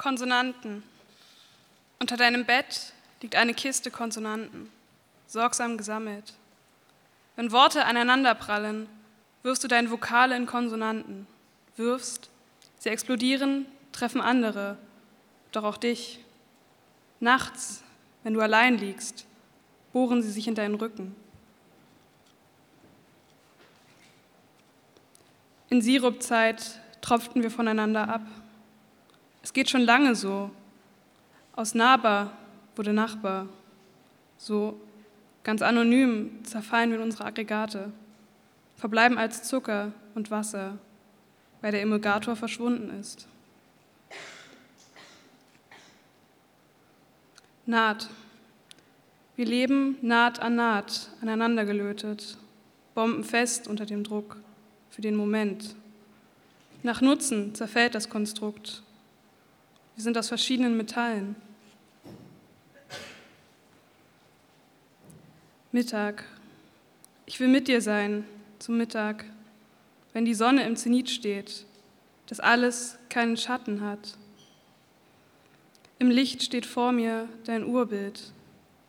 Konsonanten. Unter deinem Bett liegt eine Kiste Konsonanten, sorgsam gesammelt. Wenn Worte aneinanderprallen, wirfst du deine Vokale in Konsonanten, wirfst, sie explodieren, treffen andere, doch auch dich. Nachts, wenn du allein liegst, bohren sie sich in deinen Rücken. In Sirupzeit tropften wir voneinander ab. Es geht schon lange so. Aus Nahbar wurde Nachbar. So ganz anonym zerfallen wir in unsere Aggregate, verbleiben als Zucker und Wasser, weil der Emulgator verschwunden ist. Naht. Wir leben Naht an Naht, aneinander gelötet, bombenfest unter dem Druck für den Moment. Nach Nutzen zerfällt das Konstrukt. Wir sind aus verschiedenen Metallen. Mittag. Ich will mit dir sein zum Mittag, wenn die Sonne im Zenit steht, dass alles keinen Schatten hat. Im Licht steht vor mir dein Urbild,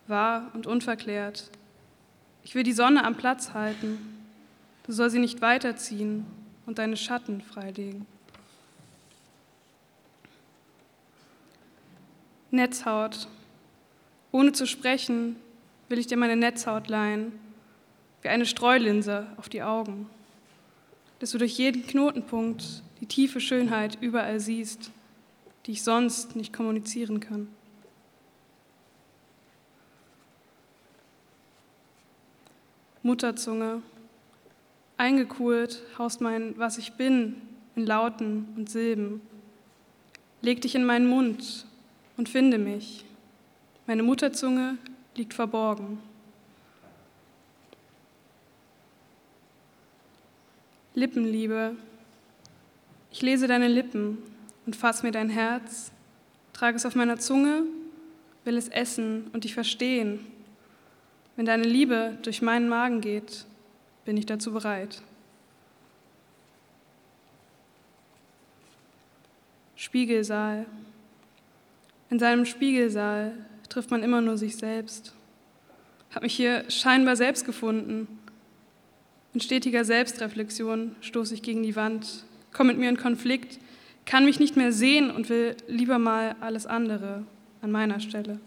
wahr und unverklärt. Ich will die Sonne am Platz halten. Du soll sie nicht weiterziehen und deine Schatten freilegen. Netzhaut. Ohne zu sprechen, will ich dir meine Netzhaut leihen, wie eine Streulinse auf die Augen, dass du durch jeden Knotenpunkt die tiefe Schönheit überall siehst, die ich sonst nicht kommunizieren kann. Mutterzunge, eingekurt haust mein Was ich bin in Lauten und Silben. Leg dich in meinen Mund und finde mich. Meine Mutterzunge liegt verborgen. Lippenliebe. Ich lese deine Lippen und fass mir dein Herz, trage es auf meiner Zunge, will es essen und dich verstehen. Wenn deine Liebe durch meinen Magen geht, bin ich dazu bereit. Spiegelsaal. In seinem Spiegelsaal trifft man immer nur sich selbst. Habe mich hier scheinbar selbst gefunden. In stetiger Selbstreflexion stoße ich gegen die Wand, komme mit mir in Konflikt, kann mich nicht mehr sehen und will lieber mal alles andere an meiner Stelle.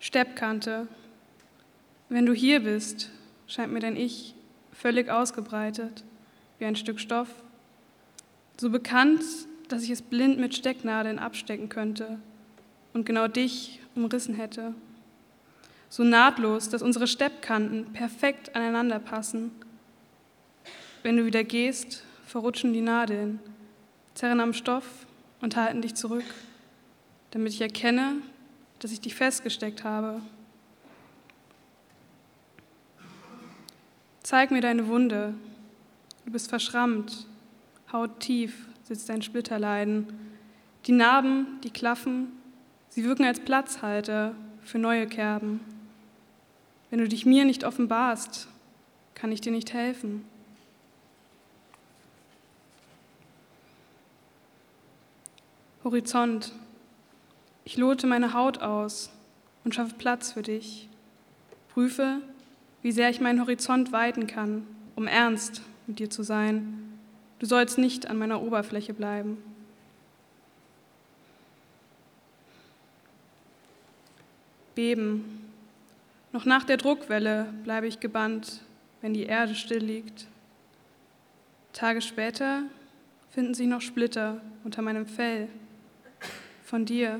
Steppkante. Wenn du hier bist, scheint mir dein Ich völlig ausgebreitet, wie ein Stück Stoff, so bekannt, dass ich es blind mit Stecknadeln abstecken könnte und genau dich umrissen hätte. So nahtlos, dass unsere Steppkanten perfekt aneinander passen. Wenn du wieder gehst, verrutschen die Nadeln, zerren am Stoff und halten dich zurück, damit ich erkenne, dass ich dich festgesteckt habe. Zeig mir deine Wunde. Du bist verschrammt, hauttief sitzt dein Splitterleiden. Die Narben, die klaffen, sie wirken als Platzhalter für neue Kerben. Wenn du dich mir nicht offenbarst, kann ich dir nicht helfen. Horizont. Ich lote meine Haut aus und schaffe Platz für dich. Prüfe, wie sehr ich meinen Horizont weiten kann, um ernst mit dir zu sein Du sollst nicht an meiner Oberfläche bleiben. Beben. Noch nach der Druckwelle bleibe ich gebannt, wenn die Erde still liegt. Tage später finden sich noch Splitter unter meinem Fell von dir.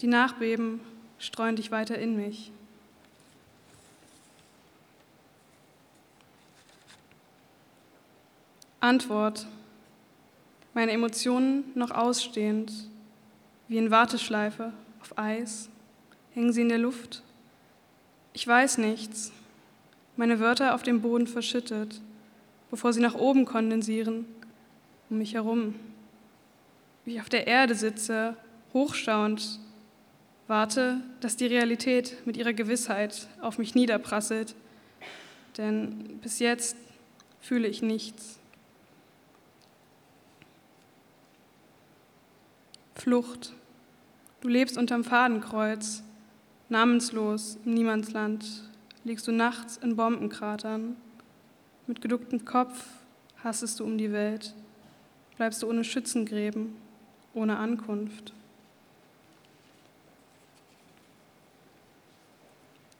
Die Nachbeben streuen dich weiter in mich. Antwort. Meine Emotionen noch ausstehend, wie in Warteschleife auf Eis, hängen sie in der Luft. Ich weiß nichts. Meine Wörter auf dem Boden verschüttet, bevor sie nach oben kondensieren, um mich herum. Wie ich auf der Erde sitze, hochschauend, warte, dass die Realität mit ihrer Gewissheit auf mich niederprasselt, denn bis jetzt fühle ich nichts. Flucht. Du lebst unterm Fadenkreuz, namenslos im Niemandsland, liegst du nachts in Bombenkratern. Mit geducktem Kopf hastest du um die Welt, bleibst du ohne Schützengräben, ohne Ankunft.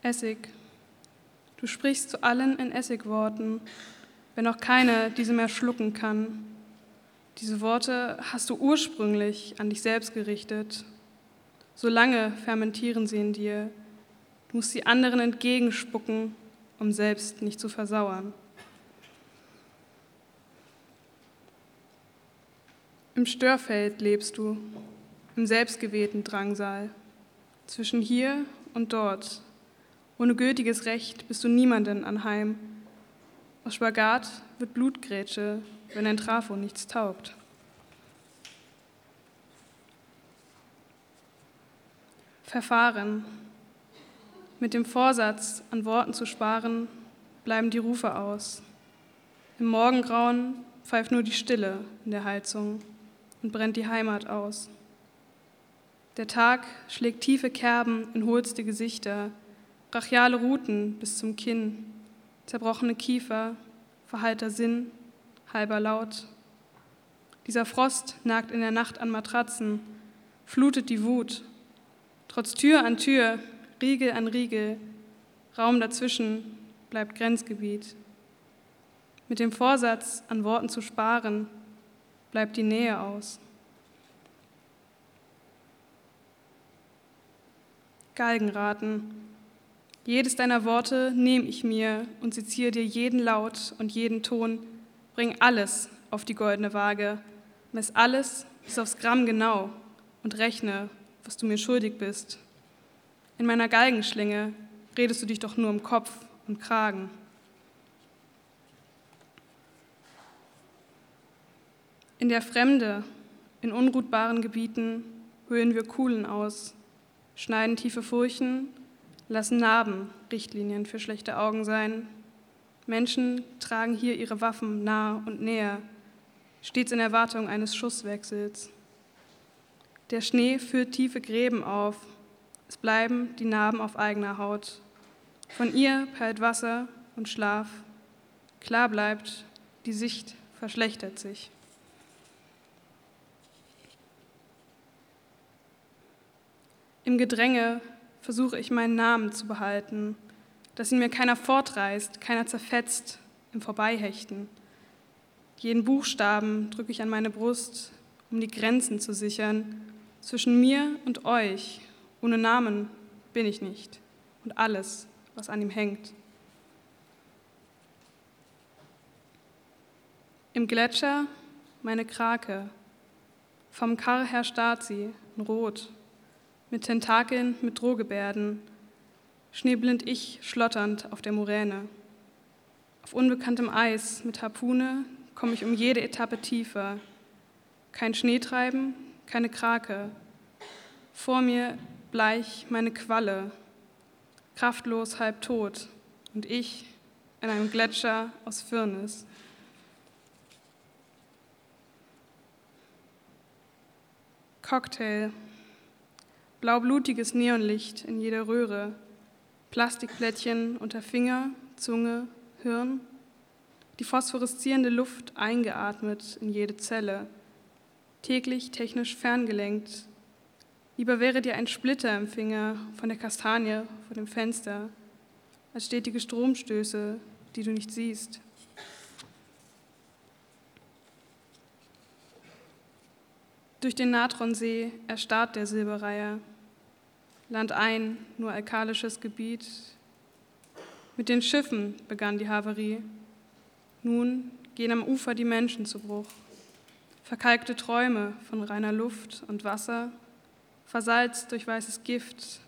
Essig. Du sprichst zu allen in Essigworten, wenn auch keine diese mehr schlucken kann. Diese Worte hast du ursprünglich an dich selbst gerichtet. So lange fermentieren sie in dir. Du musst sie anderen entgegenspucken, um selbst nicht zu versauern. Im Störfeld lebst du, im selbstgewählten Drangsal, zwischen hier und dort, ohne gültiges Recht bist du niemanden anheim. Aus Spagat wird Blutgrätsche, wenn ein Trafo nichts taugt. Verfahren. Mit dem Vorsatz, an Worten zu sparen, bleiben die Rufe aus. Im Morgengrauen pfeift nur die Stille in der Heizung und brennt die Heimat aus. Der Tag schlägt tiefe Kerben in hohlste Gesichter, brachiale Ruten bis zum Kinn, zerbrochene Kiefer, verheilter Sinn, halber Laut. Dieser Frost nagt in der Nacht an Matratzen, flutet die Wut. Trotz Tür an Tür, Riegel an Riegel, Raum dazwischen bleibt Grenzgebiet. Mit dem Vorsatz, an Worten zu sparen, bleibt die Nähe aus. Galgenraten, jedes deiner Worte nehme ich mir und seziere dir jeden Laut und jeden Ton, bring alles auf die goldene Waage, mess alles bis aufs Gramm genau und rechne, was du mir schuldig bist. In meiner Galgenschlinge redest du dich doch nur um Kopf und Kragen. In der Fremde, in unruhtbaren Gebieten höhlen wir Kuhlen aus, schneiden tiefe Furchen lassen Narben Richtlinien für schlechte Augen sein. Menschen tragen hier ihre Waffen nah und näher, stets in Erwartung eines Schusswechsels. Der Schnee führt tiefe Gräben auf, es bleiben die Narben auf eigener Haut. Von ihr perlt Wasser und Schlaf. Klar bleibt, die Sicht verschlechtert sich. Im Gedränge versuche ich meinen Namen zu behalten, dass ihn mir keiner fortreißt, keiner zerfetzt im Vorbeihechten. Jeden Buchstaben drücke ich an meine Brust, um die Grenzen zu sichern. Zwischen mir und euch, ohne Namen bin ich nicht und alles, was an ihm hängt. Im Gletscher meine Krake, vom Karr her starrt sie in Rot mit Tentakeln, mit Drohgebärden, schneeblind ich schlotternd auf der Moräne. Auf unbekanntem Eis mit Harpune komme ich um jede Etappe tiefer. Kein Schneetreiben, keine Krake. Vor mir bleich meine Qualle, kraftlos halb tot und ich in einem Gletscher aus Firnis. Cocktail blaublutiges Neonlicht in jeder Röhre, Plastikplättchen unter Finger, Zunge, Hirn, die phosphoreszierende Luft eingeatmet in jede Zelle, täglich technisch ferngelenkt. Lieber wäre dir ein Splitter im Finger von der Kastanie vor dem Fenster, als stetige Stromstöße, die du nicht siehst. Durch den Natronsee erstarrt der Silberreiher. Land ein, nur alkalisches Gebiet. Mit den Schiffen begann die Havarie. Nun gehen am Ufer die Menschen zu Bruch. Verkalkte Träume von reiner Luft und Wasser, versalzt durch weißes Gift.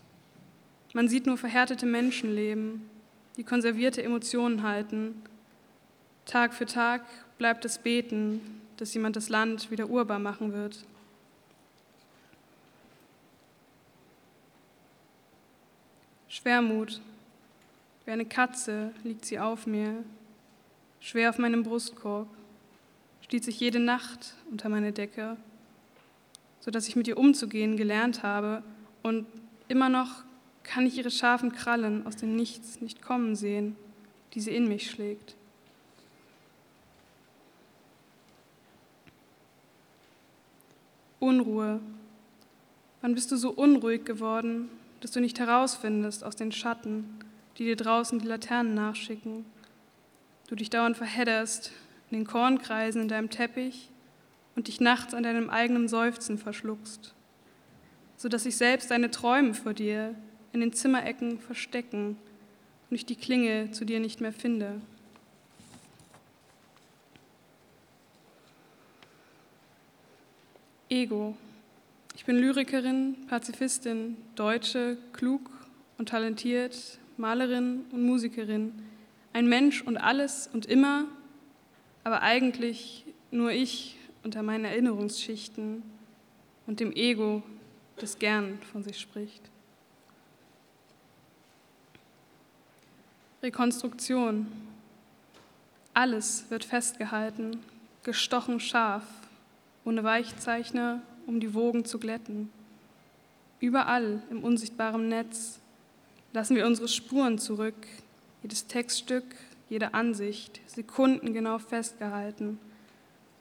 Man sieht nur verhärtete Menschenleben, die konservierte Emotionen halten. Tag für Tag bleibt es beten, dass jemand das Land wieder urbar machen wird. Schwermut. Wie eine Katze liegt sie auf mir, schwer auf meinem Brustkorb, stiehlt sich jede Nacht unter meine Decke. sodass ich mit ihr umzugehen gelernt habe und immer noch kann ich ihre scharfen Krallen aus dem Nichts nicht kommen sehen, die sie in mich schlägt. Unruhe. Wann bist du so unruhig geworden, dass du nicht herausfindest aus den Schatten, die dir draußen die Laternen nachschicken? Du dich dauernd verhedderst in den Kornkreisen in deinem Teppich und dich nachts an deinem eigenen Seufzen verschluckst, sodass sich selbst deine Träume vor dir in den Zimmerecken verstecken und ich die Klinge zu dir nicht mehr finde. Ego. Ich bin Lyrikerin, Pazifistin, Deutsche, klug und talentiert, Malerin und Musikerin, ein Mensch und alles und immer, aber eigentlich nur ich unter meinen Erinnerungsschichten und dem Ego, das gern von sich spricht. Rekonstruktion. Alles wird festgehalten, gestochen scharf, ohne Weichzeichner, um die Wogen zu glätten. Überall im unsichtbaren Netz lassen wir unsere Spuren zurück, jedes Textstück, jede Ansicht, sekundengenau festgehalten,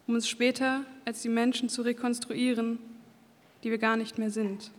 um uns später als die Menschen zu rekonstruieren, die wir gar nicht mehr sind.